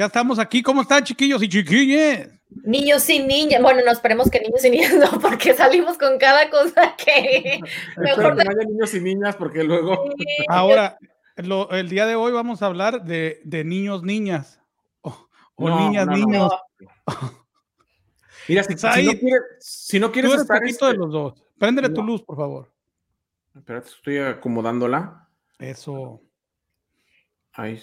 ya estamos aquí. ¿Cómo están, chiquillos y chiquillas? Niños y niñas. Bueno, no esperemos que niños y niñas no, porque salimos con cada cosa que. Mejor que no haya niños y niñas, porque luego. Ahora, el día de hoy vamos a hablar de, niños, niñas. O, niñas, niños. Mira, si, no quieres, si no quieres estar. Este... de los dos. Préndele tu luz, por favor. Espérate, estoy acomodándola. Eso. Ahí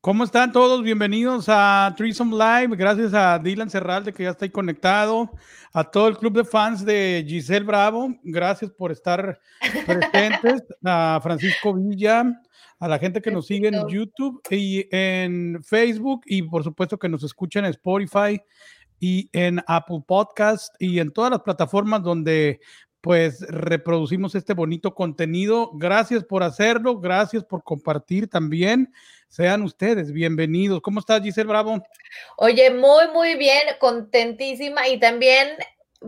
¿Cómo están todos? Bienvenidos a Threesome Live. Gracias a Dylan Serralde que ya está ahí conectado. A todo el club de fans de Giselle Bravo. Gracias por estar presentes. a Francisco Villa. A la gente que nos sigue en YouTube y en Facebook. Y por supuesto que nos escucha en Spotify y en Apple Podcast y en todas las plataformas donde pues reproducimos este bonito contenido. Gracias por hacerlo, gracias por compartir también. Sean ustedes bienvenidos. ¿Cómo estás, Giselle Bravo? Oye, muy, muy bien, contentísima y también,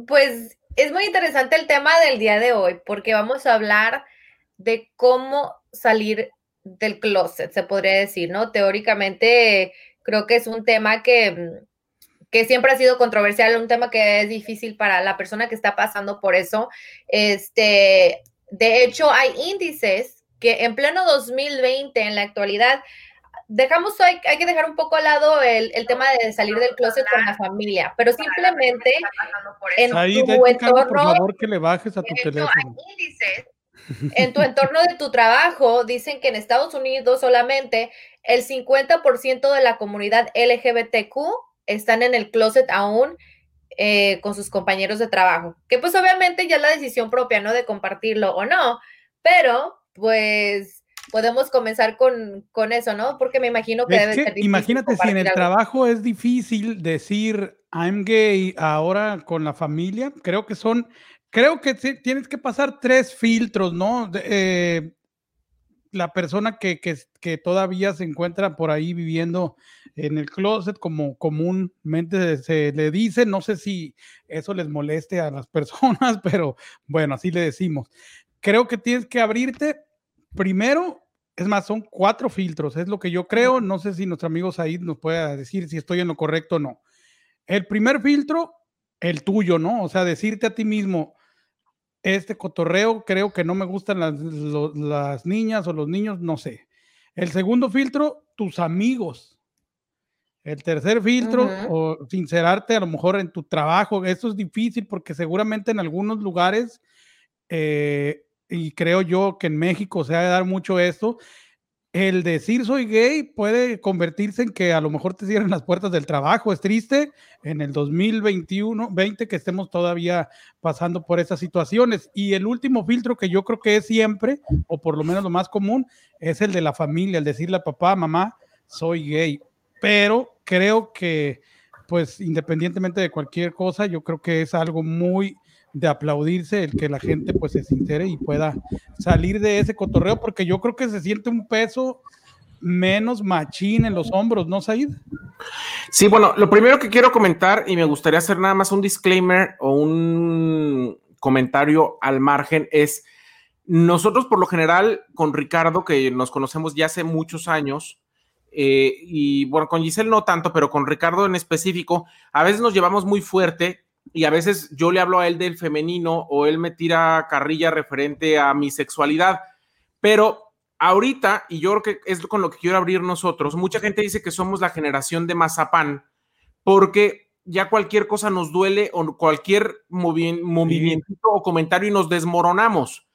pues, es muy interesante el tema del día de hoy porque vamos a hablar de cómo salir del closet, se podría decir, ¿no? Teóricamente, creo que es un tema que que siempre ha sido controversial, un tema que es difícil para la persona que está pasando por eso. Este, de hecho, hay índices que en pleno 2020, en la actualidad, dejamos, hay, hay que dejar un poco al lado el, tema de salir del closet con la familia, pero simplemente en tu entorno, por favor, que le bajes a tu teléfono. en tu entorno de tu trabajo, dicen que en Estados Unidos solamente el 50% de la comunidad LGBTQ están en el closet aún eh, con sus compañeros de trabajo, que pues obviamente ya es la decisión propia, ¿no? De compartirlo o no, pero pues podemos comenzar con, con eso, ¿no? Porque me imagino que debe ser Imagínate si en el trabajo es difícil decir I'm gay ahora con la familia, creo que son, creo que tienes que pasar tres filtros, ¿no? Eh, la persona que, que, todavía se encuentra por ahí viviendo en el closet, como comúnmente se le dice, no sé si eso les moleste a las personas, pero bueno, así le decimos. Creo que tienes que abrirte primero, es más, son cuatro filtros, es lo que yo creo, no sé si nuestro amigo Said nos pueda decir si estoy en lo correcto o no. El primer filtro, el tuyo, ¿no? O sea, decirte a ti mismo, este cotorreo, creo que no me gustan las, niñas o los niños, no sé. El segundo filtro, tus amigos. El tercer filtro, o sincerarte a lo mejor en tu trabajo. Eso es difícil porque seguramente en algunos lugares, eh, y creo yo que en México se ha de dar mucho esto, el decir soy gay puede convertirse en que a lo mejor te cierren las puertas del trabajo. Es triste en el 2021, 20 que estemos todavía pasando por esas situaciones. Y el último filtro que yo creo que es siempre, o por lo menos lo más común, es el de la familia, el decirle a papá, mamá, soy gay. Pero creo que, pues independientemente de cualquier cosa, yo creo que es algo muy de aplaudirse el que la gente pues se sincere y pueda salir de ese cotorreo, porque yo creo que se siente un peso menos machín en los hombros, ¿no, Said? Sí, bueno, lo primero que quiero comentar, y me gustaría hacer nada más un disclaimer o un comentario al margen, es nosotros por lo general con Ricardo, que nos conocemos ya hace muchos años, eh, y bueno, con Giselle no tanto, pero con Ricardo en específico, a veces nos llevamos muy fuerte y a veces yo le hablo a él del femenino o él me tira carrilla referente a mi sexualidad. Pero ahorita, y yo creo que es con lo que quiero abrir nosotros, mucha gente dice que somos la generación de mazapán porque ya cualquier cosa nos duele o cualquier movimiento o comentario y nos desmoronamos.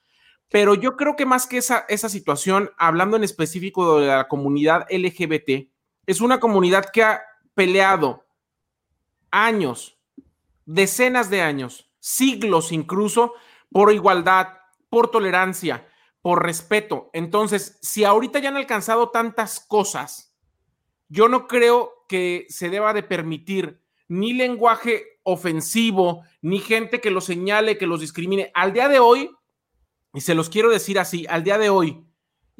Pero yo creo que más que esa, esa situación, hablando en específico de la comunidad LGBT, es una comunidad que ha peleado años decenas de años, siglos incluso, por igualdad, por tolerancia, por respeto. Entonces, si ahorita ya han alcanzado tantas cosas, yo no creo que se deba de permitir ni lenguaje ofensivo, ni gente que los señale, que los discrimine. Al día de hoy, y se los quiero decir así, al día de hoy,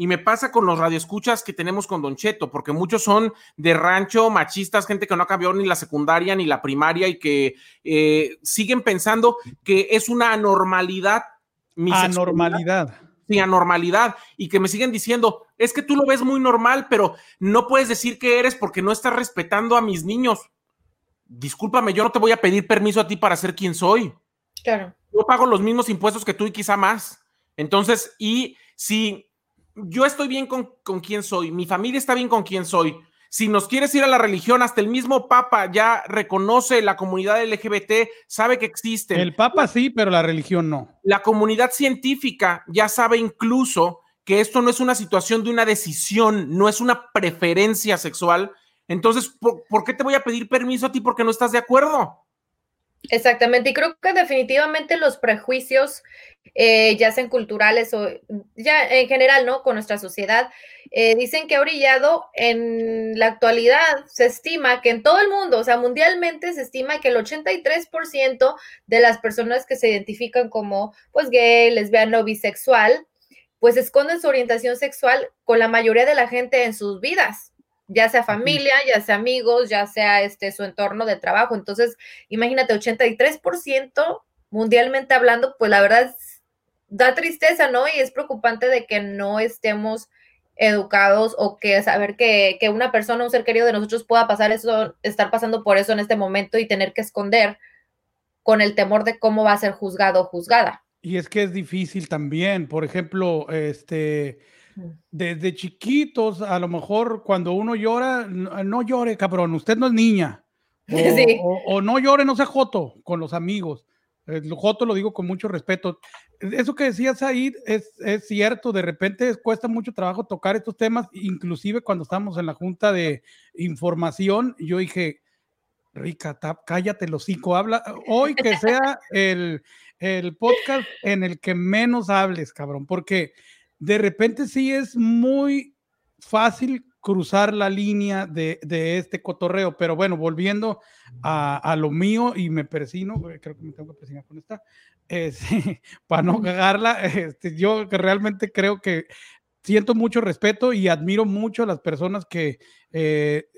y me pasa con los radioescuchas que tenemos con Don Cheto, porque muchos son de rancho, machistas, gente que no cambió ni la secundaria ni la primaria y que eh, siguen pensando que es una anormalidad. Mi anormalidad. Sí, anormalidad. Y que me siguen diciendo, es que tú lo ves muy normal, pero no puedes decir que eres porque no estás respetando a mis niños. Discúlpame, yo no te voy a pedir permiso a ti para ser quien soy. Claro. Yo pago los mismos impuestos que tú y quizá más. Entonces, y si yo estoy bien con, con quién soy, mi familia está bien con quién soy, si nos quieres ir a la religión, hasta el mismo Papa ya reconoce la comunidad LGBT, sabe que existe. El Papa sí, pero la religión no. La comunidad científica ya sabe incluso que esto no es una situación de una decisión, no es una preferencia sexual. Entonces, ¿por, ¿por qué te voy a pedir permiso a ti porque no estás de acuerdo? Exactamente, y creo que definitivamente los prejuicios, eh, ya sean culturales o ya en general, ¿no? Con nuestra sociedad, eh, dicen que ha brillado en la actualidad, se estima que en todo el mundo, o sea, mundialmente se estima que el 83% de las personas que se identifican como, pues, gay, lesbiano, bisexual, pues esconden su orientación sexual con la mayoría de la gente en sus vidas ya sea familia, ya sea amigos, ya sea este su entorno de trabajo. Entonces, imagínate, 83% mundialmente hablando, pues la verdad da tristeza, ¿no? Y es preocupante de que no estemos educados o que saber que, que, una persona, un ser querido de nosotros pueda pasar eso, estar pasando por eso en este momento y tener que esconder con el temor de cómo va a ser juzgado o juzgada. Y es que es difícil también, por ejemplo, este, desde chiquitos, a lo mejor cuando uno llora, no, llore, cabrón, usted no es niña. O, no llore, no sea joto con los amigos. El joto lo digo con mucho respeto. Eso que decías ahí es, es cierto, de repente cuesta mucho trabajo tocar estos temas, inclusive cuando estamos en la junta de información, yo dije, Rica, cállate los cinco, habla, hoy que sea el, el podcast en el que menos hables, cabrón, porque de repente sí es muy fácil cruzar la línea de, este cotorreo, pero bueno, volviendo a, lo mío y me persino, eh, creo que me tengo que persinar con esta, para no cagarla, este, yo realmente creo que siento mucho respeto y admiro mucho a las personas que eh,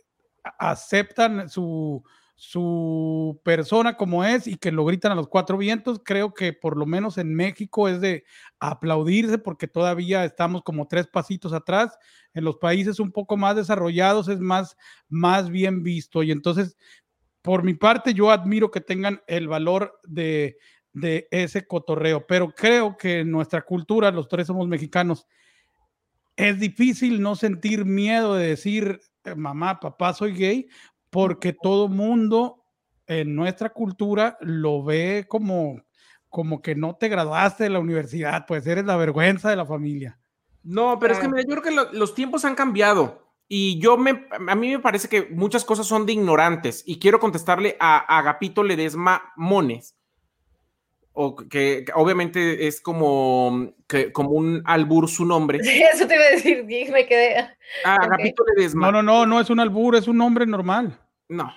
aceptan su, su persona como es y que lo gritan a los cuatro vientos, creo que por lo menos en México es de aplaudirse porque todavía estamos como tres pasitos atrás. En los países un poco más desarrollados es más, más bien visto. Y entonces, por mi parte, yo admiro que tengan el valor de, de ese cotorreo, pero creo que en nuestra cultura, los tres somos mexicanos, es difícil no sentir miedo de decir, mamá, papá, soy gay, porque todo mundo en nuestra cultura lo ve como, como que no te graduaste de la universidad, pues eres la vergüenza de la familia. No, pero es que mira, yo creo que los tiempos han cambiado y yo me, a mí me parece que muchas cosas son de ignorantes y quiero contestarle a, Agapito Ledesma Mones, o que, obviamente es como, que, como un albur su nombre. Sí, eso te iba a decir, me quedé. Ah, Agapito Ledesma. No, no, no, no es un albur, es un nombre normal. No.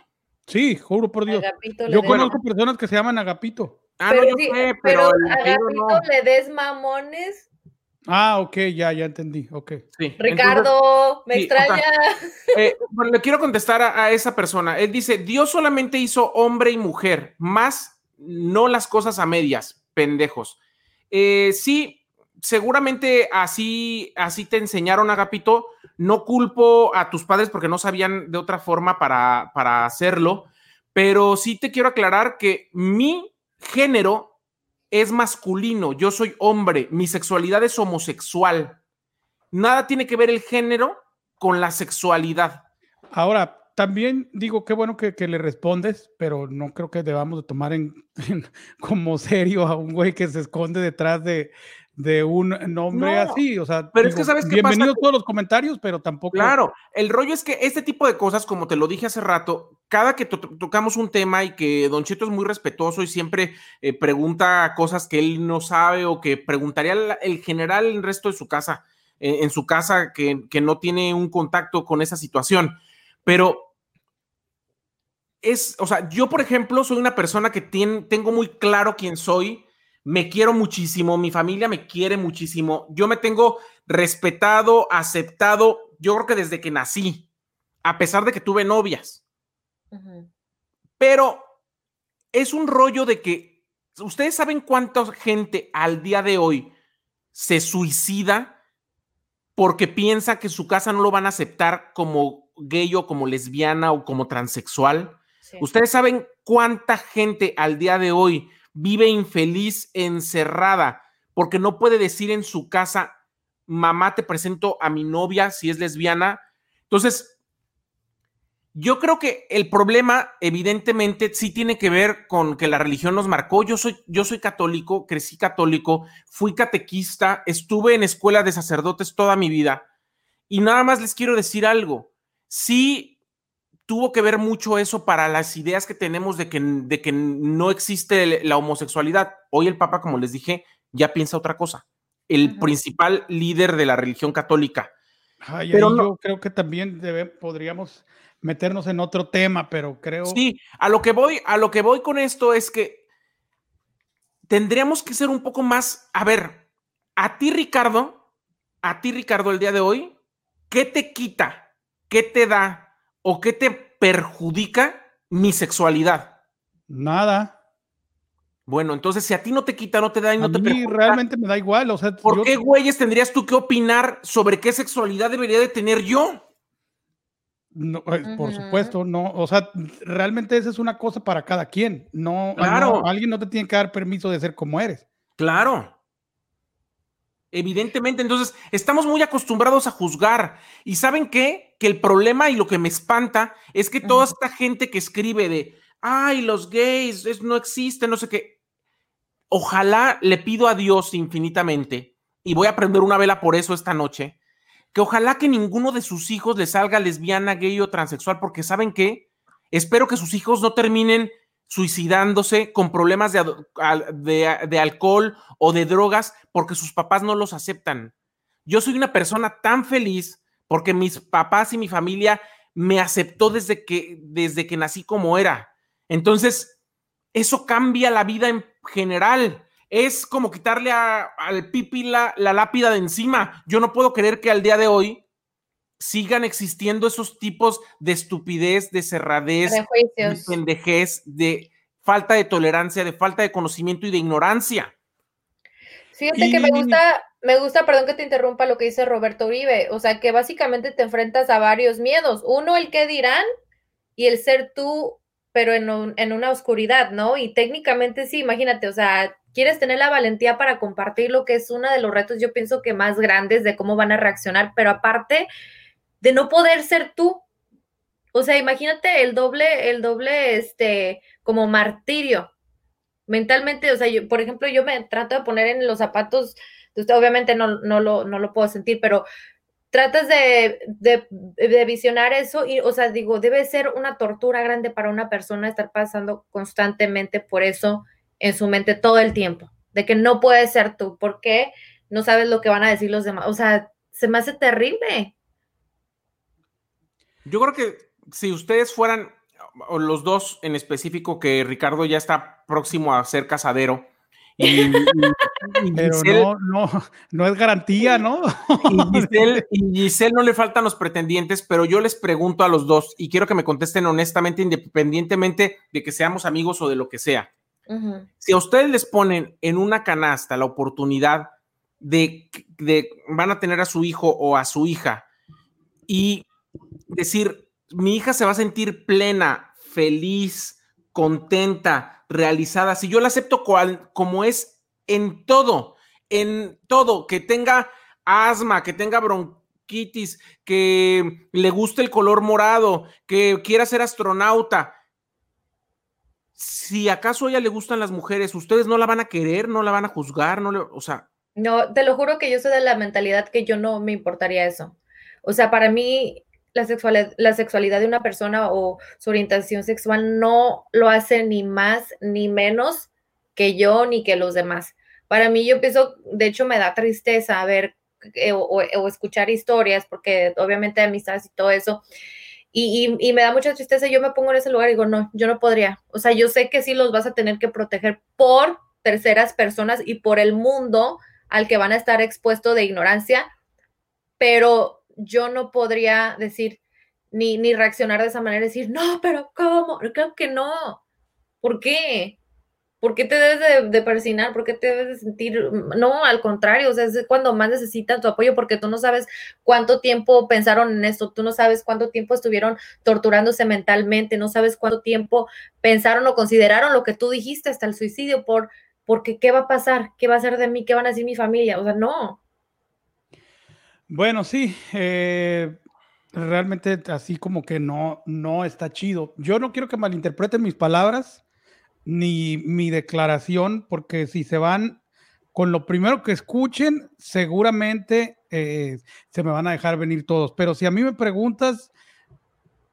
Sí, juro por Dios. Yo conozco personas que se llaman Agapito. Ah, pero, no, yo sé, pero, Agapito Ledesma Mones. Ah, ok, ya, ya entendí, ok. Sí. Ricardo, me extraña. Eh, bueno, le quiero contestar a, a, esa persona. Él dice, Dios solamente hizo hombre y mujer, más no las cosas a medias, pendejos. Eh, sí, seguramente así, así te enseñaron, Agapito. No culpo a tus padres porque no sabían de otra forma para, para hacerlo, pero sí te quiero aclarar que mi género es masculino, yo soy hombre, mi sexualidad es homosexual. Nada tiene que ver el género con la sexualidad. Ahora, también digo, qué bueno que, le respondes, pero no creo que debamos de tomar en, como serio a un güey que se esconde detrás de, un nombre así. O sea, pero es que sabes bienvenidos todos los comentarios, pero tampoco. Claro, el rollo es que este tipo de cosas, como te lo dije hace rato, cada que tocamos un tema y que Don Cheto es muy respetuoso y siempre eh, pregunta cosas que él no sabe o que preguntaría el, general en el resto de su casa, en su casa que, que no tiene un contacto con esa situación pero es, o sea, yo por ejemplo soy una persona que tengo muy claro quién soy, me quiero muchísimo, mi familia me quiere muchísimo, yo me tengo respetado, aceptado, yo creo que desde que nací, a pesar de que tuve novias. Pero es un rollo de que ustedes saben cuánta gente al día de hoy se suicida porque piensa que su casa no lo van a aceptar como gay o como lesbiana o como transexual. Ustedes saben cuánta gente al día de hoy vive infeliz, encerrada, porque no puede decir en su casa, mamá, te presento a mi novia si es lesbiana. Entonces, yo creo que el problema, evidentemente, sí tiene que ver con que la religión nos marcó. Yo soy, yo soy católico, crecí católico, fui catequista, estuve en escuela de sacerdotes toda mi vida. Y nada más les quiero decir algo. Sí tuvo que ver mucho eso para las ideas que tenemos de que, de que no existe la homosexualidad. Hoy el Papa, como les dije, ya piensa otra cosa. El principal líder de la religión católica. Pero yo creo que también debe, podríamos meternos en otro tema, pero creo. Sí, a lo que voy, a lo que voy con esto es que tendríamos que ser un poco más. A ver, a ti, Ricardo, a ti, Ricardo, el día de hoy, ¿qué te quita? ¿Qué te da? ¿O qué te perjudica mi sexualidad? Nada. Bueno, entonces si a ti no te quita, no te da y no a te mí realmente me da igual. O sea, ¿por qué güeyes tendrías tú que opinar sobre qué sexualidad debería de tener yo? No, eh, Por supuesto, no. O sea, realmente esa es una cosa para cada quien. No, claro. alguien no te tiene que dar permiso de ser como eres. Claro. Evidentemente, entonces estamos muy acostumbrados a juzgar. ¿Y saben qué? Que el problema y lo que me espanta es que toda esta gente que escribe de, ay, los gays es, no existen, no sé qué. Ojalá le pido a Dios infinitamente, y voy a prender una vela por eso esta noche, que ojalá que ninguno de sus hijos le salga lesbiana, gay o transexual, porque ¿saben qué? Espero que sus hijos no terminen suicidándose con problemas de, de, alcohol o de drogas porque sus papás no los aceptan. Yo soy una persona tan feliz porque mis papás y mi familia me aceptó desde que, desde que nací como era. Entonces, eso cambia la vida en general es como quitarle al pipi la, lápida de encima. Yo no puedo creer que al día de hoy sigan existiendo esos tipos de estupidez, de cerradez, de pendejez, de falta de tolerancia, de falta de conocimiento y de ignorancia. Fíjate que me gusta, me gusta, perdón que te interrumpa lo que dice Roberto Uribe, o sea que básicamente te enfrentas a varios miedos. Uno, el que dirán, y el ser tú, pero en, en una oscuridad, ¿no? Y técnicamente sí, imagínate, o sea, quieres tener la valentía para compartir lo que es uno de los retos, yo pienso que más grandes de cómo van a reaccionar, pero aparte de no poder ser tú. O sea, imagínate el doble, el doble, este, como martirio. Mentalmente, o sea, yo, por ejemplo, yo me trato de poner en los zapatos, usted obviamente no, no, lo, no lo puedo sentir, pero tratas de, de, de, visionar eso y, o sea, digo, debe ser una tortura grande para una persona estar pasando constantemente por eso en su mente todo el tiempo, de que no puedes ser tú, porque no sabes lo que van a decir los demás. O sea, se me hace terrible. Yo creo que si ustedes fueran, o los dos en específico, que Ricardo ya está próximo a ser casadero, y, Pero no, no, no es garantía, ¿no? Y Giselle, y Giselle, no le faltan los pretendientes, pero yo les pregunto a los dos y quiero que me contesten honestamente, independientemente de que seamos amigos o de lo que sea. Si a ustedes les ponen en una canasta la oportunidad de, de, van a tener a su hijo o a su hija y decir, mi hija se va a sentir plena, feliz, contenta, realizada, si yo la acepto cual, como es en todo, en todo, que tenga asma, que tenga bronquitis, que le guste el color morado, que quiera ser astronauta, si acaso a ella le gustan las mujeres, ustedes no la van a querer, no la van a juzgar, no le, o sea. No, te lo juro que yo soy de la mentalidad que yo no me importaría eso. O sea, para mí la sexualidad, de una persona o su orientación sexual no lo hace ni más ni menos que yo ni que los demás. Para mí yo pienso, de hecho me da tristeza ver eh, o, o, escuchar historias, porque obviamente amistades y todo eso, y, me da mucha tristeza, yo me pongo en ese lugar y digo, no, yo no podría. O sea, yo sé que sí los vas a tener que proteger por terceras personas y por el mundo al que van a estar expuestos de ignorancia, pero yo no podría decir ni, ni reaccionar de esa manera, decir, no, pero ¿cómo? Creo que no. ¿Por qué? ¿Por qué te debes de, de persinar? ¿Por qué te debes de sentir? No, al contrario, o sea, es cuando más necesitan tu apoyo porque tú no sabes cuánto tiempo pensaron en esto, tú no sabes cuánto tiempo estuvieron torturándose mentalmente, no sabes cuánto tiempo pensaron o consideraron lo que tú dijiste hasta el suicidio por, porque ¿qué va a pasar? ¿Qué va a ser de mí? ¿Qué van a decir mi familia? O sea, no. Bueno, sí, eh, realmente así como que no, no está chido. Yo no quiero que malinterpreten mis palabras ni mi declaración, porque si se van con lo primero que escuchen, seguramente eh, se me van a dejar venir todos. Pero si a mí me preguntas,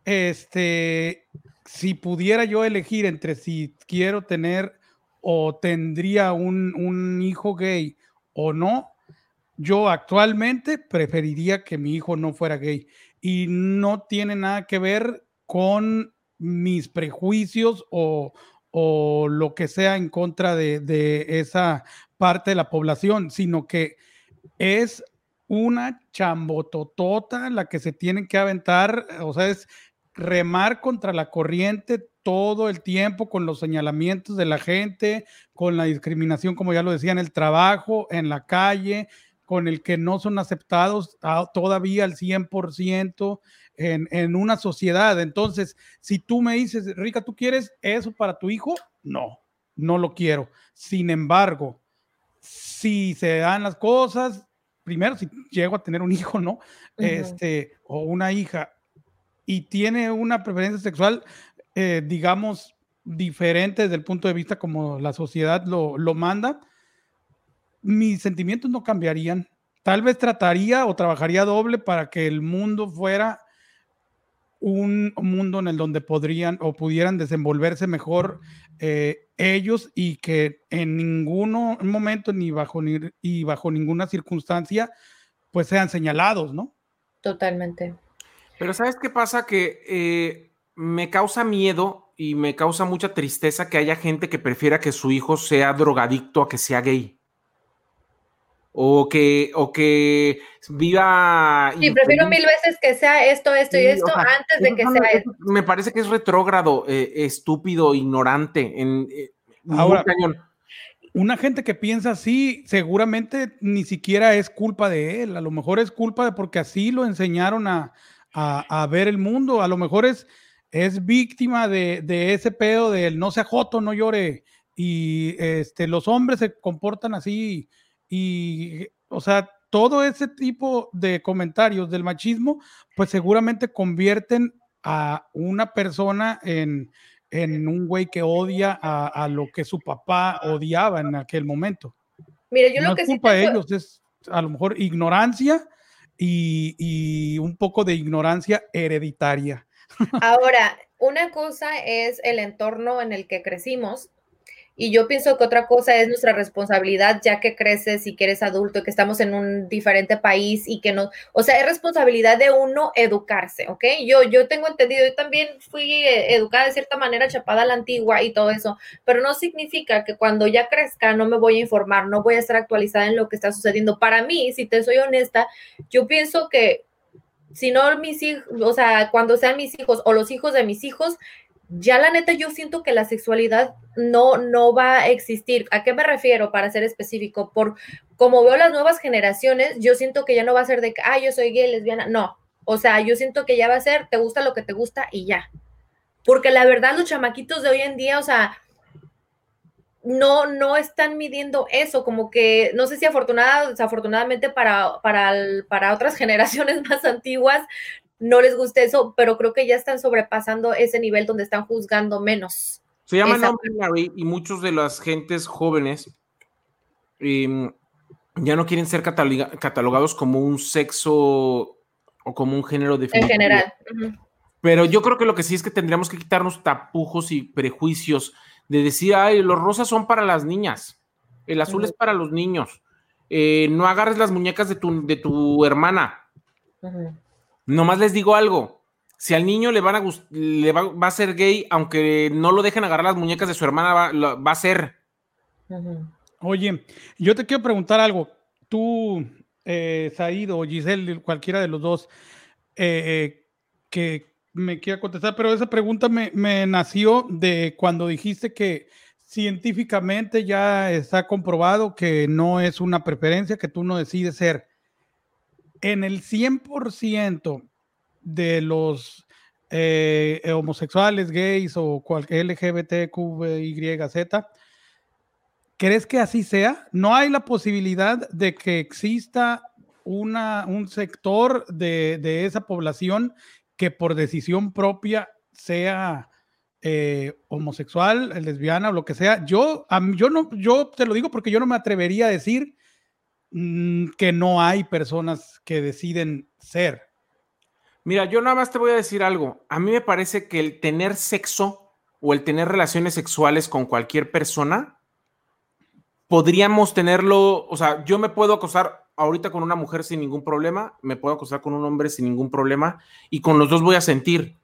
este, si pudiera yo elegir entre si quiero tener o tendría un, un hijo gay o no, yo actualmente preferiría que mi hijo no fuera gay y no tiene nada que ver con mis prejuicios o, o lo que sea en contra de, esa parte de la población, sino que es una chambototota la que se tienen que aventar, o sea, es remar contra la corriente todo el tiempo con los señalamientos de la gente, con la discriminación, como ya lo decía, en el trabajo, en la calle, con el que no son aceptados todavía al 100% en, en una sociedad. Entonces, si tú me dices, Rica, ¿tú quieres eso para tu hijo? No, no lo quiero. Sin embargo, si se dan las cosas, primero, si llego a tener un hijo, ¿no? Este, o una hija, y tiene una preferencia sexual, eh, digamos, diferente desde el punto de vista como la sociedad lo, lo manda, mis sentimientos no cambiarían. Tal vez trataría o trabajaría doble para que el mundo fuera un mundo en el donde podrían o pudieran desenvolverse mejor eh, ellos y que en ningún momento ni bajo, ni, y bajo ninguna circunstancia pues sean señalados, ¿no? Totalmente. Pero ¿sabes qué pasa? Que eh, me causa miedo y me causa mucha tristeza que haya gente que prefiera que su hijo sea drogadicto a que sea gay o que, o que viva. Y prefiero mil veces que sea esto, esto y esto antes de que sea esto. Me parece que es retrógrado, eh, estúpido, ignorante. En, eh, Ahora, una gente que piensa así, seguramente ni siquiera es culpa de él. A lo mejor es culpa de porque así lo enseñaron a, a, ver el mundo. A lo mejor es, es víctima de, de ese pedo del no se joto, no llore. Y este, los hombres se comportan así y, o sea, todo ese tipo de comentarios del machismo, pues seguramente convierten a una persona en, un güey que odia a, lo que su papá odiaba en aquel momento. Mire, yo lo que es culpa de ellos, es a lo mejor ignorancia y, y un poco de ignorancia hereditaria. Ahora, una cosa es el entorno en el que crecimos y yo pienso que otra cosa es nuestra responsabilidad, ya que creces y que eres adulto, que estamos en un diferente país y que no, o sea, es responsabilidad de uno educarse, ¿ok? Yo, yo tengo entendido, yo también fui eh, educada de cierta manera, chapada a la antigua y todo eso, pero no significa que cuando ya crezca no me voy a informar, no voy a estar actualizada en lo que está sucediendo. Para mí, si te soy honesta, yo pienso que si no mis hijos, o sea, cuando sean mis hijos o los hijos de mis hijos, ya la neta yo siento que la sexualidad no, no va a existir. ¿A qué me refiero para ser específico? Por como veo las nuevas generaciones, yo siento que ya no va a ser de que, ah, yo soy gay, lesbiana. No, o sea, yo siento que ya va a ser, te gusta lo que te gusta y ya. Porque la verdad, los chamaquitos de hoy en día, o sea, no, no están midiendo eso, como que, no sé si afortunada, desafortunadamente para, para, para otras generaciones más antiguas, no les guste eso, pero creo que ya están sobrepasando ese nivel donde están juzgando menos. Se llama non-binary y muchos de las gentes jóvenes em, ya no quieren ser catalogados como un sexo o como un género definitivo. En general. Pero yo creo que lo que sí es que tendríamos que quitarnos tapujos y prejuicios de decir, ay, los rosas son para las niñas, el azul es para los niños, eh, no agarres las muñecas de tu, de tu hermana. Nomás les digo algo. Si al niño le, van a le va, a ser gay, aunque no lo dejen agarrar las muñecas de su hermana, va, a ser. Oye, yo te quiero preguntar algo. Tú, eh, Said o Giselle, cualquiera de los dos, eh, eh, que me quiera contestar, pero esa pregunta me, me, nació de cuando dijiste que científicamente ya está comprobado que no es una preferencia, que tú no decides ser. En el 100% de los eh, homosexuales, gays o cualquier LGBTQYZ, ¿crees que así sea? ¿No hay la posibilidad de que exista una, un sector de, de esa población que por decisión propia sea eh, homosexual, lesbiana o lo que sea, yo, yo, no, yo te lo digo porque yo no me atrevería a decir que no hay personas que deciden ser. Mira, yo nada más te voy a decir algo. A mí me parece que el tener sexo o el tener relaciones sexuales con cualquier persona, podríamos tenerlo, o sea, yo me puedo acostar ahorita con una mujer sin ningún problema, me puedo acostar con un hombre sin ningún problema y con los dos voy a sentir.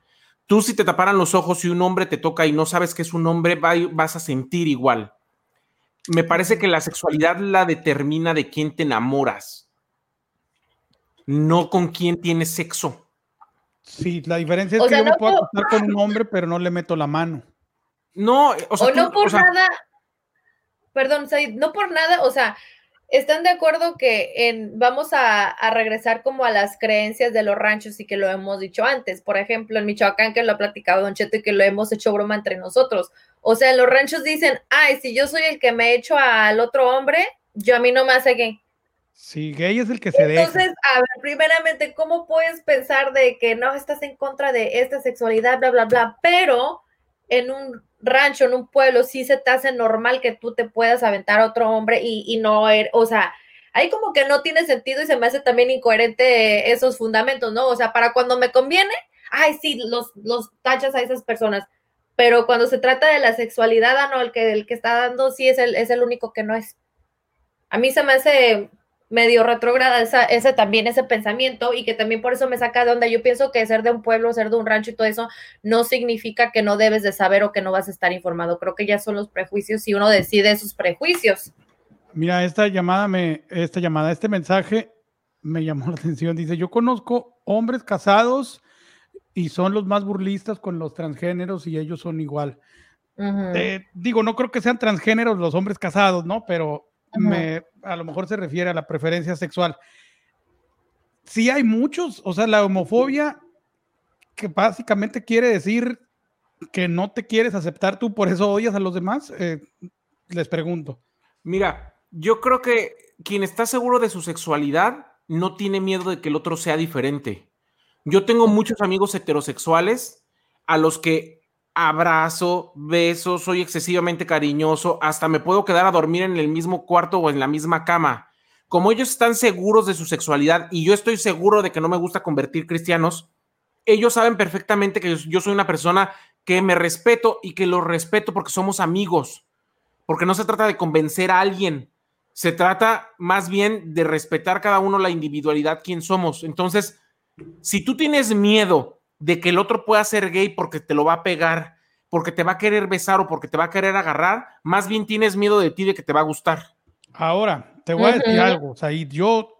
Tú si te taparan los ojos y un hombre te toca y no sabes que es un hombre, vas a sentir igual. Me parece que la sexualidad la determina de quién te enamoras, no con quién tienes sexo. Sí, la diferencia es que yo me puedo acostar con un hombre, pero no le meto la mano. No, o, sea, no por nada, perdón, no por nada, o sea, ¿Están de acuerdo que en, vamos a, regresar como a las creencias de los ranchos y que lo hemos dicho antes? Por ejemplo, en Michoacán, que lo ha platicado Don Cheto y que lo hemos hecho broma entre nosotros. O sea, en los ranchos dicen, ay, si yo soy el que me he hecho al otro hombre, yo a mí no me hace gay. Sí, gay es el que se Entonces, a ver, primeramente, ¿cómo puedes pensar de que no estás en contra de esta sexualidad, bla, bla, bla? Pero en un rancho, en un pueblo, sí se te hace normal que tú te puedas aventar a otro hombre y, no, er, o sea, ahí como que no tiene sentido y se me hace también incoherente esos fundamentos, ¿no? O sea, para cuando me conviene, ay, sí, los, los tachas a esas personas, pero cuando se trata de la sexualidad, ah, no, el que, el que está dando sí es el, es el único que no es. A mí se me hace medio retrógrada ese también, ese pensamiento, y que también por eso me saca de onda. Yo pienso que ser de un pueblo, ser de un rancho y todo eso no significa que no debes de saber o que no vas a estar informado. Creo que ya son los prejuicios y uno decide esos prejuicios. Mira, esta llamada me, esta llamada, este mensaje me llamó la atención. Dice, yo conozco hombres casados y son los más burlistas con los transgéneros y ellos son igual. Eh, digo, no creo que sean transgéneros los hombres casados, ¿no? Pero me, a lo mejor se refiere a la preferencia sexual. Sí hay muchos, o sea, la homofobia que básicamente quiere decir que no te quieres aceptar tú, por eso odias a los demás, eh, les pregunto. Mira, yo creo que quien está seguro de su sexualidad no tiene miedo de que el otro sea diferente. Yo tengo muchos amigos heterosexuales a los que abrazo, beso, soy excesivamente cariñoso, hasta me puedo quedar a dormir en el mismo cuarto o en la misma cama. Como ellos están seguros de su sexualidad y yo estoy seguro de que no me gusta convertir cristianos, ellos saben perfectamente que yo soy una persona que me respeto y que lo respeto porque somos amigos, porque no se trata de convencer a alguien, se trata más bien de respetar cada uno la individualidad, quién somos. Entonces, si tú tienes miedo de que el otro pueda ser gay porque te lo va a pegar, porque te va a querer besar o porque te va a querer agarrar, más bien tienes miedo de ti de que te va a gustar. Ahora, te voy a decir algo, o sea, yo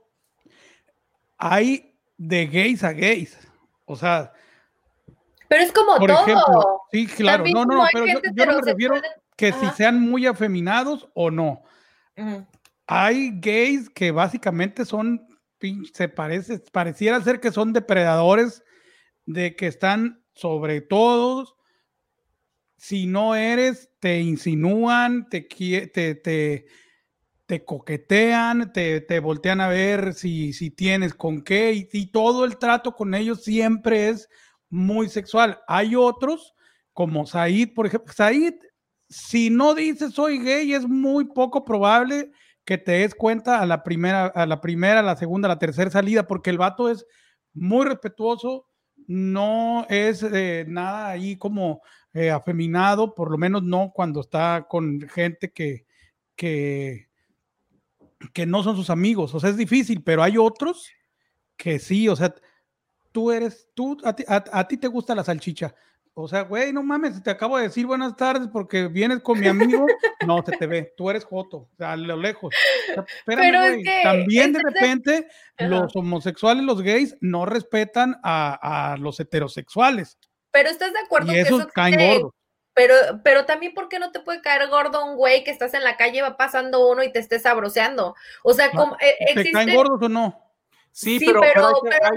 hay de gays a gays, o sea, pero es como por todo. Ejemplo, sí, claro, no, no, pero yo, no me refiero que si sean muy afeminados o no. Hay gays que básicamente son, se parece, pareciera ser que son depredadores de que están sobre todos. Si no eres, te insinúan, te, te, te, te coquetean, te, te, voltean a ver si, si tienes con qué, y, y, todo el trato con ellos siempre es muy sexual. Hay otros, como Said, por ejemplo. Said, si no dices soy gay, es muy poco probable que te des cuenta a la primera, a la primera, a la segunda, a la tercera salida, porque el vato es muy respetuoso, no es eh, nada ahí como eh, afeminado, por lo menos no cuando está con gente que, que, que no son sus amigos. O sea, es difícil, pero hay otros que sí, o sea, tú eres, tú, a ti, a ti te gusta la salchicha, o sea, güey, no mames, te acabo de decir buenas tardes porque vienes con mi amigo. No, se te ve, tú eres Joto, o sea, a lo lejos. Pero es que También de repente los homosexuales, los gays, no respetan a, los heterosexuales. Pero estás de acuerdo y que eso caen gordos. pero, pero también, ¿por qué no te puede caer gordo un güey que estás en la calle, va pasando uno y te estés sabroseando? O sea, como, eh, ¿te caen gordos o no? Sí, pero, pero,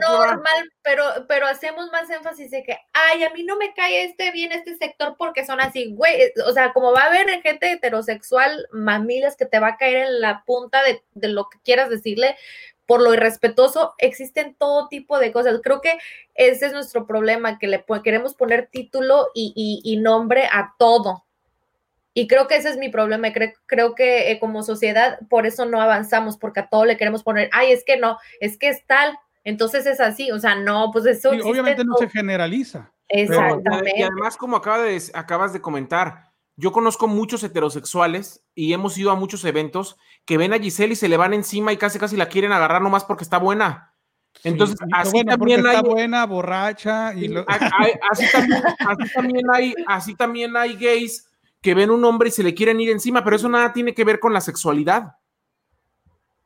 normal, pero, pero hacemos más énfasis de que, ay, a mí no me cae este bien este sector porque son así, güey, eh, o sea, como va a haber gente heterosexual, mamilas que te va a caer en la punta de, de lo que quieras decirle, por lo irrespetuoso, existen todo tipo de cosas. Creo que ese es nuestro problema, que le queremos poner título y, nombre a todo. Y creo que ese es mi problema. Creo, creo que eh, como sociedad por eso no avanzamos, porque a todo le queremos poner, ay, es que no, es que es tal. Entonces es así, o sea, no, pues eso. obviamente no se generaliza. Exactamente. y además, como acaba de, acabas de comentar, yo conozco muchos heterosexuales y hemos ido a muchos eventos que ven a Giselle y se le van encima y casi casi la quieren agarrar nomás porque está buena. Entonces, así también hay, está buena, borracha y así, también, hay, así también hay gays que ven un hombre y se le quieren ir encima, pero eso nada tiene que ver con la sexualidad.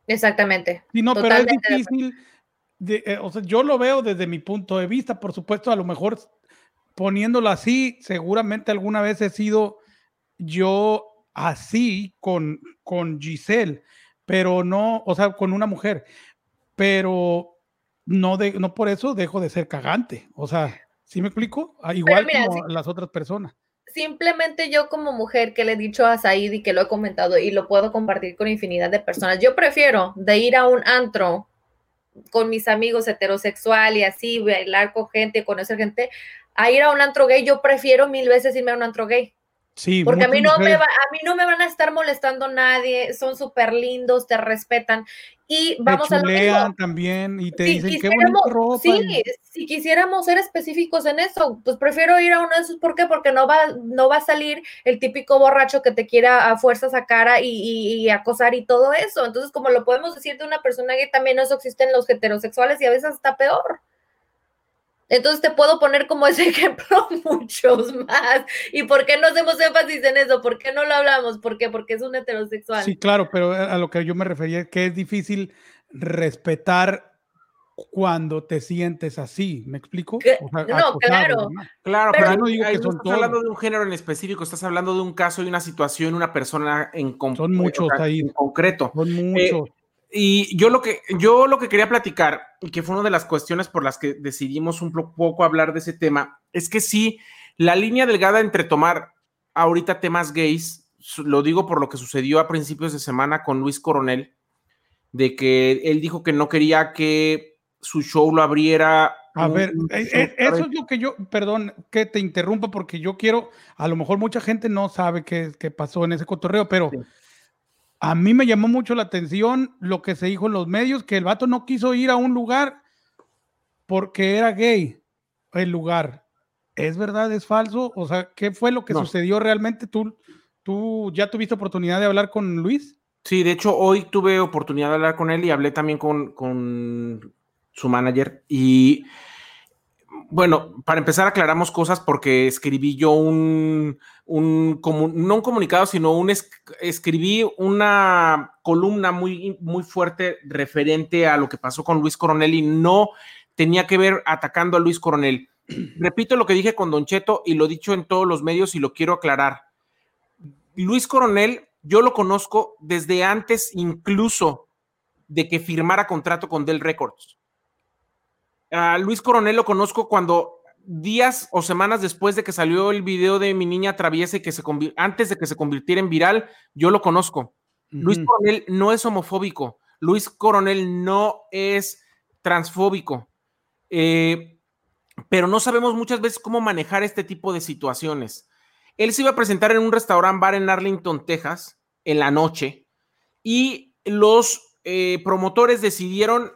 Exactamente. Sí, no, pero es difícil. Eh, o sea, yo lo veo desde mi punto de vista, por supuesto, a lo mejor poniéndolo así, seguramente alguna vez he sido yo así con, con Giselle, pero no, o sea, con una mujer, pero no, de, no por eso dejo de ser cagante. O sea, ¿sí me explico? Ah, igual como las otras personas. Simplemente yo como mujer que le he dicho a Said y que lo he comentado y lo puedo compartir con infinidad de personas, yo prefiero de ir a un antro con mis amigos heterosexual y así, bailar con gente, conocer gente, a ir a un antro gay, yo prefiero mil veces irme a un antro gay. Sí, porque a mí, no me a mí no me van a estar molestando nadie, son súper lindos, te respetan. Y vamos a lo también y te dicen qué ropa. Sí, si quisiéramos ser específicos en eso, pues prefiero ir a uno de esos. ¿Por qué? Porque no va, no va a salir el típico borracho que te quiera a fuerzas a cara y, y, acosar y todo eso. Entonces, como lo podemos decir de una persona que también eso existe en los heterosexuales y a veces está peor. Entonces te puedo poner como ese ejemplo muchos más. ¿Y por qué no hacemos énfasis en eso? ¿Por qué no lo hablamos? ¿Por qué? Porque es un heterosexual. Sí, claro, pero a lo que yo me refería es que es difícil respetar cuando te sientes así, ¿me explico? no, claro. Claro, pero, no digo que estás hablando de un género en específico, estás hablando de un caso y una situación, una persona en, Son muchos ahí. en concreto. Son muchos. Eh, y yo lo que yo lo que quería platicar, y que fue una de las cuestiones por las que decidimos un poco hablar de ese tema, es que sí, la línea delgada entre tomar ahorita temas gays, lo digo por lo que sucedió a principios de semana con Luis Coronel, de que él dijo que no quería que su show lo abriera. A ver, eh, eh, eso es lo que yo, perdón que te interrumpa porque yo quiero, a lo mejor mucha gente no sabe qué, qué pasó en ese cotorreo, pero a mí me llamó mucho la atención lo que se dijo en los medios, que el vato no quiso ir a un lugar porque era gay el lugar. ¿Es verdad? ¿Es falso? O sea, ¿qué fue lo que sucedió realmente? ¿Tú, ¿Tú ya tuviste oportunidad de hablar con Luis? Sí, de hecho, hoy tuve oportunidad de hablar con él y hablé también con, con su manager. Y bueno, para empezar aclaramos cosas porque escribí yo un, un no un comunicado, sino un escribí una columna muy, muy fuerte referente a lo que pasó con Luis Coronel y no tenía que ver atacando a Luis Coronel. Repito lo que dije con Don Cheto y lo he dicho en todos los medios y lo quiero aclarar. Luis Coronel, yo lo conozco desde antes incluso de que firmara contrato con Dell Records. A Luis Coronel lo conozco cuando días o semanas después de que salió el video de mi niña traviesa y que se antes de que se convirtiera en viral, yo lo conozco. Luis Coronel no es homofóbico. Luis Coronel no es transfóbico. Eh, pero no sabemos muchas veces cómo manejar este tipo de situaciones. Él se iba a presentar en un restaurante bar en Arlington, Texas, en la noche, y los eh, promotores decidieron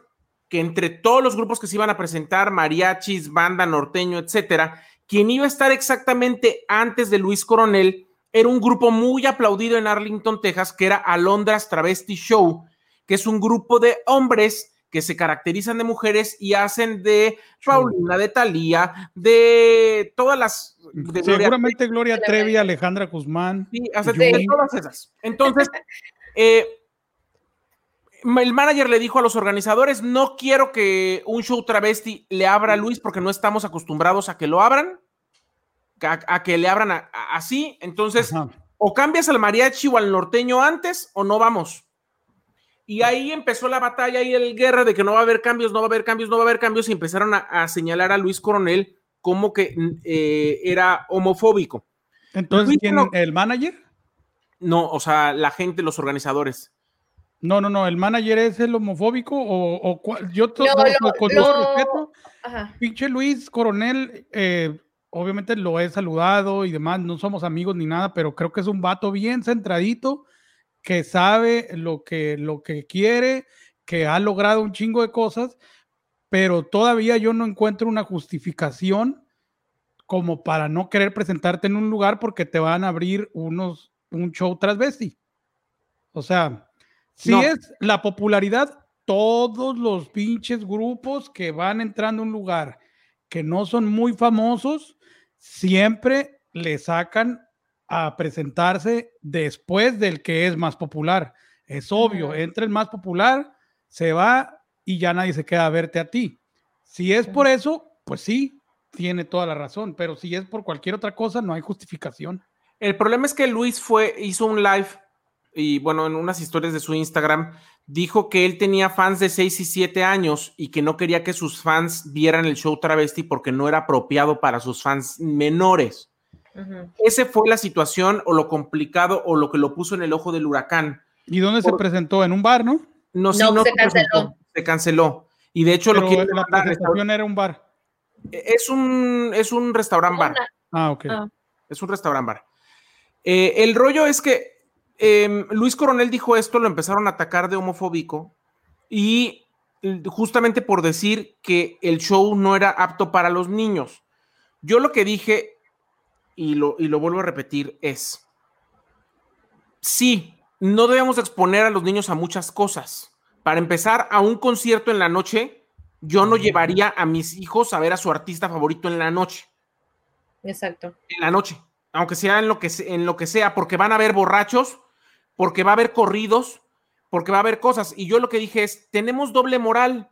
que entre todos los grupos que se iban a presentar, mariachis, banda, norteño, etcétera, quien iba a estar exactamente antes de Luis Coronel era un grupo muy aplaudido en Arlington, Texas, que era Alondras Travesti Show, que es un grupo de hombres que se caracterizan de mujeres y hacen de Paulina, de Talía, de todas las. Seguramente Gloria, Trevi, Alejandra Guzmán. Sí, de todas esas. Entonces, eh, el manager le dijo a los organizadores, no quiero que un show travesti le abra a Luis porque no estamos acostumbrados a que lo abran. a, que le abran así. Entonces, o cambias al mariachi o al norteño antes o no vamos. Y ahí empezó la batalla y el guerra de que no va a haber cambios, no va a haber cambios, no va a haber cambios y empezaron a, señalar a Luis Coronel como que eh, era homofóbico. Entonces, ¿quién, ¿el manager? No, o sea, la gente, los organizadores. No, no, no, el manager es el homofóbico o, yo todo, con todo respeto, pinche Luis Coronel, eh, obviamente lo he saludado y demás, no somos amigos ni nada, pero creo que es un vato bien centradito, que sabe lo que, lo que quiere, que ha logrado un chingo de cosas, pero todavía yo no encuentro una justificación como para no querer presentarte en un lugar porque te van a abrir unos, un show transvesti. O sea, si es la popularidad, todos los pinches grupos que van entrando a un lugar que no son muy famosos, siempre le sacan a presentarse después del que es más popular. Es obvio, entra el más popular, se va y ya nadie se queda a verte a ti. Si es por eso, pues sí, tiene toda la razón, pero si es por cualquier otra cosa, no hay justificación. El problema es que Luis fue, hizo un live y bueno, en unas historias de su Instagram, dijo que él tenía fans de 6 y 7 años y que no quería que sus fans vieran el show travesti porque no era apropiado para sus fans menores. Ese fue la situación o lo complicado o lo que lo puso en el ojo del huracán. ¿Y dónde se presentó? ¿En un bar, no? No, sí, no, se, canceló. se canceló. Y de hecho lo que la presentación era un bar. Es un es un restaurant bar. Ah, ok. Ah. Es un restaurant bar. Eh, el rollo es que Em, Luis Coronel dijo esto, lo empezaron a atacar de homofóbico y justamente por decir que el show no era apto para los niños. Yo lo que dije, y lo, y lo vuelvo a repetir, es, sí, no debemos exponer a los niños a muchas cosas. Para empezar, a un concierto en la noche, yo no llevaría a mis hijos a ver a su artista favorito en la noche. Exacto. En la noche, aunque sea en lo que, en lo que sea, porque van a ver borrachos porque va a haber corridos, porque va a haber cosas. Y yo lo que dije es, tenemos doble moral,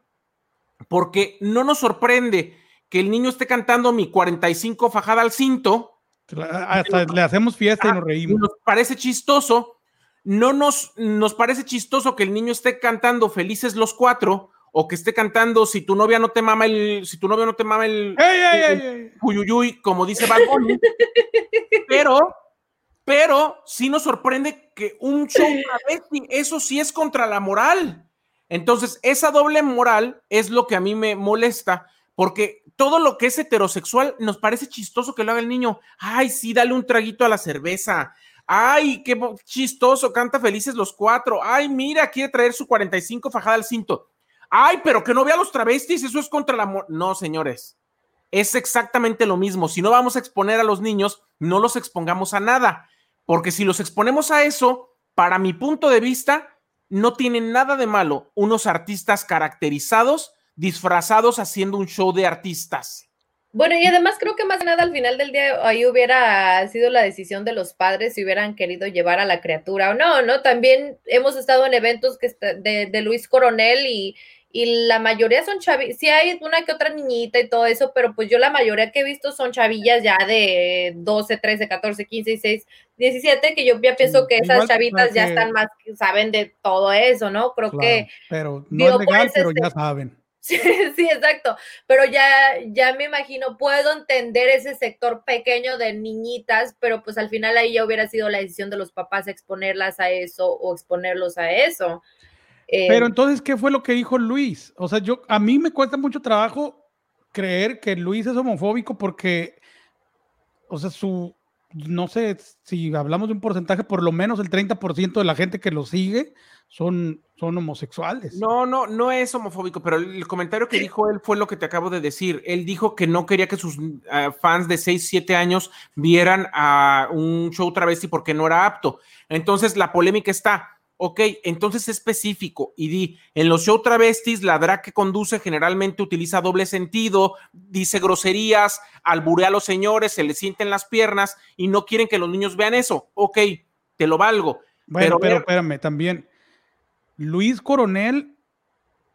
porque no nos sorprende que el niño esté cantando mi 45 fajada al cinto. Hasta le hacemos fiesta y nos reímos. Nos parece chistoso. No nos, nos parece chistoso que el niño esté cantando felices los cuatro o que esté cantando si tu novia no te mama el, si tu novia no te mama el, ¡Ey, como dice Bad Pero pero sí nos sorprende que un show travesti, eso sí es contra la moral. Entonces, esa doble moral es lo que a mí me molesta, porque todo lo que es heterosexual nos parece chistoso que lo haga el niño. Ay, sí, dale un traguito a la cerveza. Ay, qué chistoso, canta felices los cuatro. Ay, mira, quiere traer su 45 fajada al cinto. Ay, pero que no vea los travestis, eso es contra la moral. No, señores, es exactamente lo mismo. Si no vamos a exponer a los niños, no los expongamos a nada. Porque si los exponemos a eso, para mi punto de vista, no tienen nada de malo unos artistas caracterizados, disfrazados haciendo un show de artistas. Bueno, y además creo que más nada al final del día ahí hubiera sido la decisión de los padres si hubieran querido llevar a la criatura o no, ¿no? También hemos estado en eventos que de, de Luis Coronel y, y la mayoría son chavillas, sí hay una que otra niñita y todo eso, pero pues yo la mayoría que he visto son chavillas ya de 12, 13, 14, 15, 16, 17, que yo ya pienso que esas chavitas ya están más, saben de todo eso, ¿no? Creo que... Pero no es legal, pero ya saben. Sí, sí, exacto. Pero ya, ya me imagino, puedo entender ese sector pequeño de niñitas, pero pues al final ahí ya hubiera sido la decisión de los papás exponerlas a eso o exponerlos a eso. Pero eh, entonces, ¿qué fue lo que dijo Luis? O sea, yo a mí me cuesta mucho trabajo creer que Luis es homofóbico porque, o sea, su, no sé si hablamos de un porcentaje, por lo menos el 30% de la gente que lo sigue son, son homosexuales. No, no, no es homofóbico, pero el, comentario que dijo él fue lo que te acabo de decir. Él dijo que no quería que sus eh, fans de 6, 7 años vieran a un show travesti porque no era apto. Entonces, la polémica está Ok, entonces específico y di, en los show travestis, la drag que conduce generalmente utiliza doble sentido, dice groserías, alburea a los señores, se le sienten las piernas y no quieren que los niños vean eso. Ok, te lo valgo. Bueno, pero, espérame, también. Luis Coronel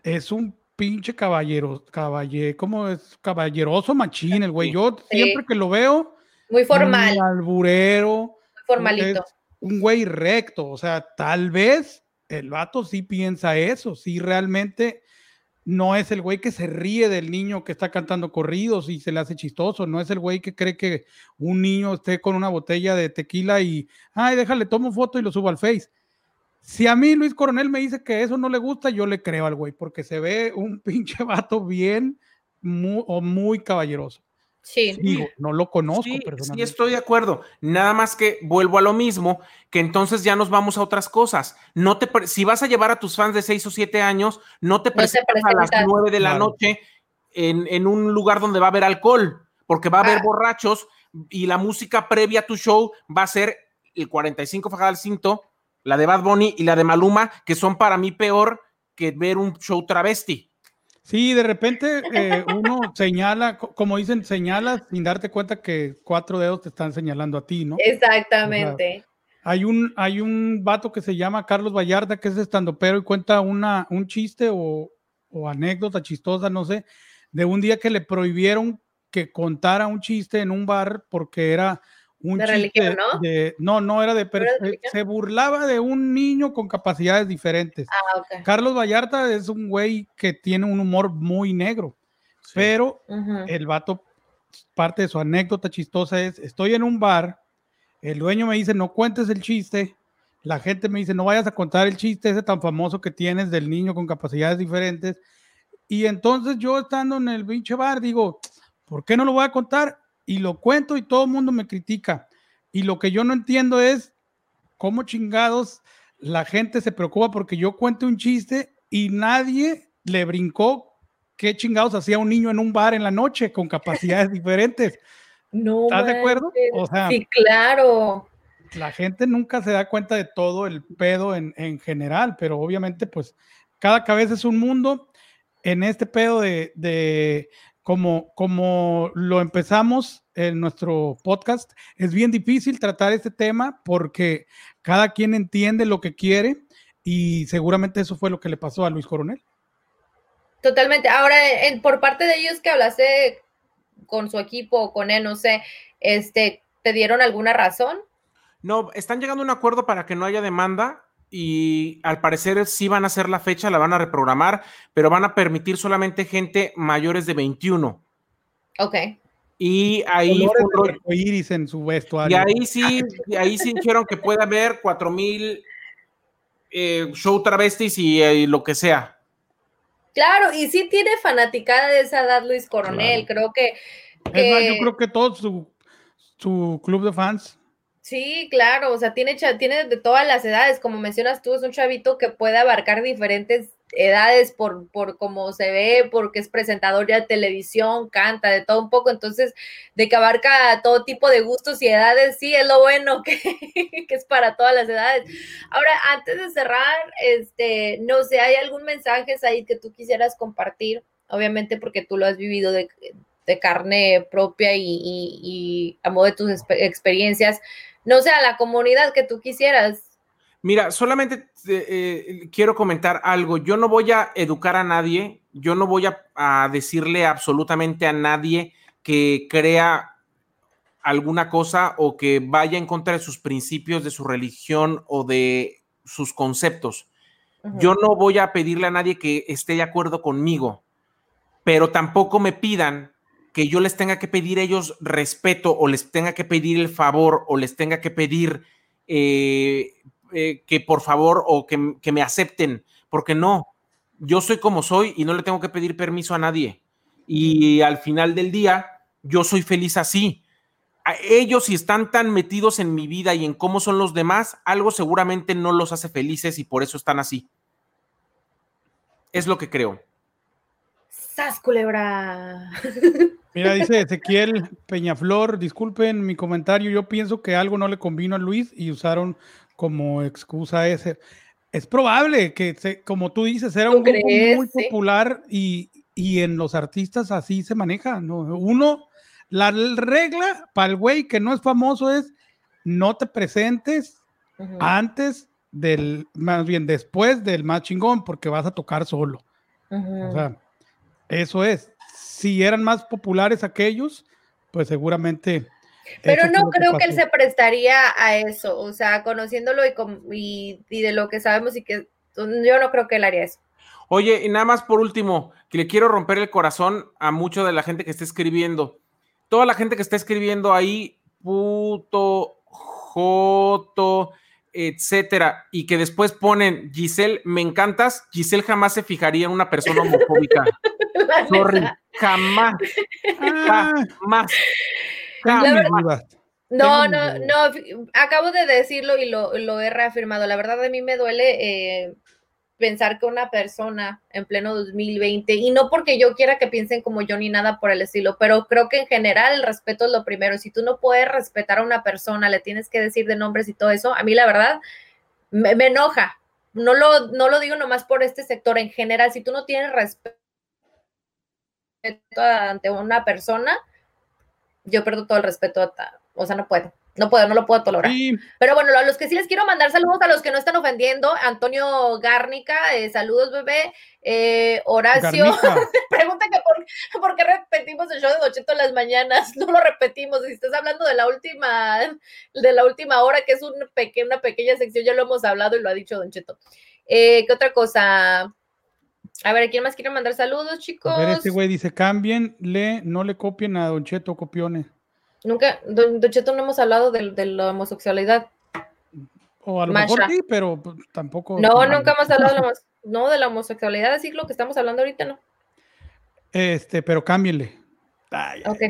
es un pinche caballero, caballero, ¿cómo es? Caballeroso machín, el güey. Yo siempre que lo veo, Muy formal. alburero. Muy formalito. Un güey recto. O sea, tal vez el vato sí piensa eso, sí realmente no es el güey que se ríe del niño que está cantando corridos y se le hace chistoso, no es el güey que cree que un niño esté con una botella de tequila y, ay, déjale, tomo foto y lo subo al Face. Si a mí Luis Coronel me dice que eso no le gusta, yo le creo al güey, porque se ve un pinche vato bien o muy caballeroso. Sí. Digo, no lo conozco sí, personalmente. Sí, estoy de acuerdo. Nada más que vuelvo a lo mismo, que entonces ya nos vamos a otras cosas. No te, si vas a llevar a tus fans de 6 o 7 años, no te presentes a las 9 de la noche en, en, un lugar donde va a haber alcohol, porque va a haber ah. borrachos y la música previa a tu show va a ser el 45 fajada al cinto, la de Bad Bunny y la de Maluma, que son para mí peor que ver un show travesti. Sí, de repente eh, uno señala, como dicen, señalas sin darte cuenta que cuatro dedos te están señalando a ti, ¿no? Exactamente. hay un, hay un vato que se llama Carlos Vallarta, que es estandopero y cuenta una, un chiste o, o anécdota chistosa, no sé, de un día que le prohibieron que contara un chiste en un bar porque era un de religión, ¿no? no, no era de, pero se burlaba de un niño con capacidades diferentes. Ah, Carlos Vallarta es un güey que tiene un humor muy negro, pero el vato, parte de su anécdota chistosa es, estoy en un bar, el dueño me dice, no cuentes el chiste, la gente me dice, no vayas a contar el chiste ese tan famoso que tienes del niño con capacidades diferentes, y entonces yo estando en el pinche bar digo, ¿por qué no lo voy a contar? Y lo cuento y todo el mundo me critica. Y lo que yo no entiendo es cómo chingados la gente se preocupa porque yo cuento un chiste y nadie le brincó qué chingados hacía un niño en un bar en la noche con capacidades diferentes. No. ¿Estás de acuerdo? O sea, sí, claro. La gente nunca se da cuenta de todo el pedo en, en general, pero obviamente pues cada cabeza es un mundo. En este pedo de, de como, como lo empezamos en nuestro podcast, es bien difícil tratar este tema porque cada quien entiende lo que quiere y seguramente eso fue lo que le pasó a Luis Coronel. Totalmente. Ahora, por parte de ellos que hablaste con su equipo o con él, no sé, este, ¿te dieron alguna razón? No, están llegando a un acuerdo para que no haya demanda y al parecer sí van a hacer la fecha, la van a reprogramar, pero van a permitir solamente gente mayores de 21. Ok. Y ahí iris en su vestuario. Y ahí sí, y ahí sí dijeron que puede haber 4000 eh, show travestis y, eh, lo que sea. Claro, y sí tiene fanaticada de esa edad Luis Coronel, creo que, yo creo que todo su, su club de fans Sí, claro, o sea, tiene, tiene de todas las edades, como mencionas tú, es un chavito que puede abarcar diferentes edades por, por cómo se ve, porque es presentador ya de televisión, canta, de todo un poco, entonces, de que abarca todo tipo de gustos y edades, sí, es lo bueno que, que es para todas las edades. Ahora, antes de cerrar, este, no sé, ¿hay algún mensaje ahí que tú quisieras compartir? Obviamente porque tú lo has vivido de, de carne propia y, y, y a modo de tus experiencias, no sé, a la comunidad que tú quisieras. Mira, solamente eh, eh, quiero comentar algo. Yo no voy a educar a nadie, yo no voy a, decirle absolutamente a nadie que crea alguna cosa o que vaya en contra de sus principios, de su religión o de sus conceptos. Yo no voy a pedirle a nadie que esté de acuerdo conmigo, pero tampoco me pidan que yo les tenga que pedir ellos respeto o les tenga que pedir el favor o les tenga que pedir eh, eh, que por favor o que, que, me acepten, porque no, yo soy como soy y no le tengo que pedir permiso a nadie. Y al final del día, yo soy feliz así. A ellos si están tan metidos en mi vida y en cómo son los demás, algo seguramente no los hace felices y por eso están así. Es lo que creo. ¡Sas, culebra! Mira, dice Ezequiel Peñaflor, disculpen mi comentario, yo pienso que algo no le convino a Luis y usaron como excusa ese. Es probable que, como tú dices, era un grupo muy popular y, en los artistas así se maneja. ¿no? Uno, la regla para el güey que no es famoso es no te presentes antes del, más bien después del más chingón, porque vas a tocar solo. O sea, eso es si eran más populares aquellos, pues seguramente Pero no creo que él se prestaría a eso, o sea, conociéndolo y, y, de lo que sabemos y que yo no creo que él haría eso. Oye, y nada más por último, que le quiero romper el corazón a mucho de la gente que está escribiendo. Toda la gente que está escribiendo ahí, puto, joto, etcétera, y que después ponen Giselle, me encantas, Giselle jamás se fijaría en una persona homofóbica. Sorry, jamás, ah. jamás. no, no, no, acabo de decirlo y lo, lo, he reafirmado. La verdad, a mí me duele eh, pensar que una persona en pleno 2020, y no porque yo quiera que piensen como yo ni nada por el estilo, pero creo que en general el respeto es lo primero. Si tú no puedes respetar a una persona, le tienes que decir de nombres y todo eso, a mí la verdad me, enoja. No lo, no lo digo nomás por este sector, en general, si tú no tienes respeto ante una persona, yo perdo todo el respeto, o sea, no puedo. No puedo, no lo puedo tolerar. Pero bueno, a los que sí les quiero mandar saludos, a los que no están ofendiendo, Antonio Gárnica, eh, saludos, bebé. Eh, Horacio, pregunta que por, qué repetimos el show de Docheto en las mañanas. No lo repetimos. Si estás hablando de la última, de la última hora, que es una pequeña sección, ya lo hemos hablado y lo ha dicho Don Cheto. Eh, ¿Qué otra cosa? A ver, ¿quién más quiere mandar saludos, chicos? A ver, este güey dice, cámbienle, no le copien a Don Cheto copiones. Nunca, Don, Cheto, no hemos hablado de, la homosexualidad. O a lo mejor sí, pero pues, tampoco. No, nunca hemos hablado de la, no, de la homosexualidad, así lo que estamos hablando ahorita, ¿no? Este, pero cámbienle. ok.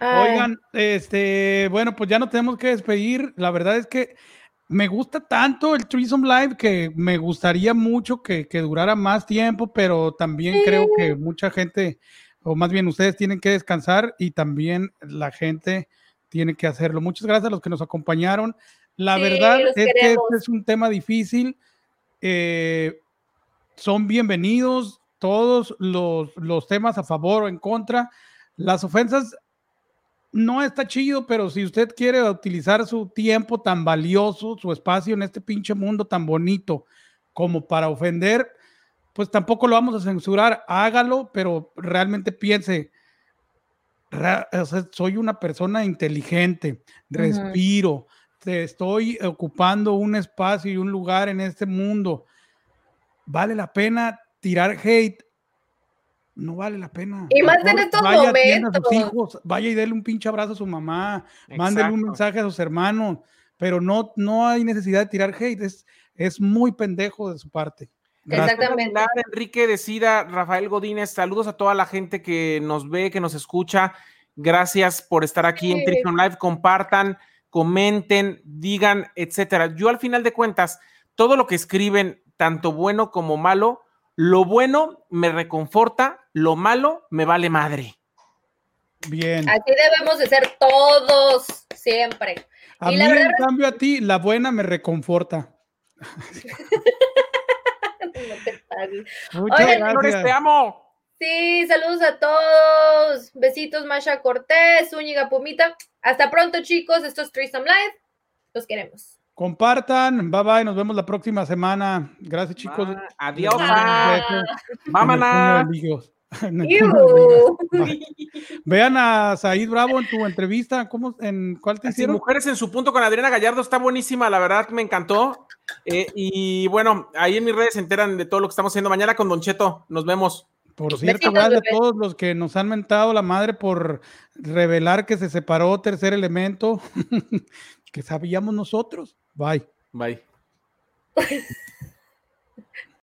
Oigan, este, bueno, pues ya no tenemos que despedir. La verdad es que me gusta tanto el Threesome Live que me gustaría mucho que, durara más tiempo, pero también creo que mucha gente o más bien ustedes tienen que descansar y también la gente tiene que hacerlo. Muchas gracias a los que nos acompañaron. La verdad es que este es un tema difícil. Eh, son bienvenidos todos los, los temas a favor o en contra. Las ofensas no está chido, pero si usted quiere utilizar su tiempo tan valioso, su espacio en este pinche mundo tan bonito como para ofender, pues tampoco lo vamos a censurar, hágalo, pero realmente piense, soy una persona inteligente, respiro, estoy ocupando un espacio y un lugar en este mundo. ¿Vale la pena tirar hate? No vale la pena. Y más en estos vaya, momentos. A sus hijos, vaya y déle un pinche abrazo a su mamá, mándele un mensaje a sus hermanos, pero no, no hay necesidad de tirar hate, es, es muy pendejo de su parte. Exactamente. Enrique Decida, Rafael Godínez, saludos a toda la gente que nos ve, que nos escucha. Gracias por estar aquí en Trison Live. Compartan, comenten, digan, etcétera. Yo al final de cuentas, todo lo que escriben, tanto bueno como malo, lo bueno me reconforta, lo malo me vale madre. Bien. Así debemos de ser todos, siempre. A mí, en cambio, a ti, la buena me reconforta. Muchas gracias. te amo. Sí, saludos a todos. Besitos, Masha Cortés, Zúñiga Pumita. Hasta pronto, chicos. Esto es Threesome Live. Los queremos. Compartan, bye bye, nos vemos la próxima semana. Gracias, chicos. adiós. Vámonos. Vean a Said Bravo en tu entrevista, ¿cómo, en cuál te hicieron? Mujeres en su punto con Adriana Gallardo, está buenísima, la verdad me encantó. Eh, y bueno, ahí en mis redes se enteran de todo lo que estamos haciendo mañana con Don Cheto. Nos vemos. Por cierto, gracias a todos los que nos han mentado la madre por revelar que se separó tercer elemento, que sabíamos nosotros. Bye. Bye.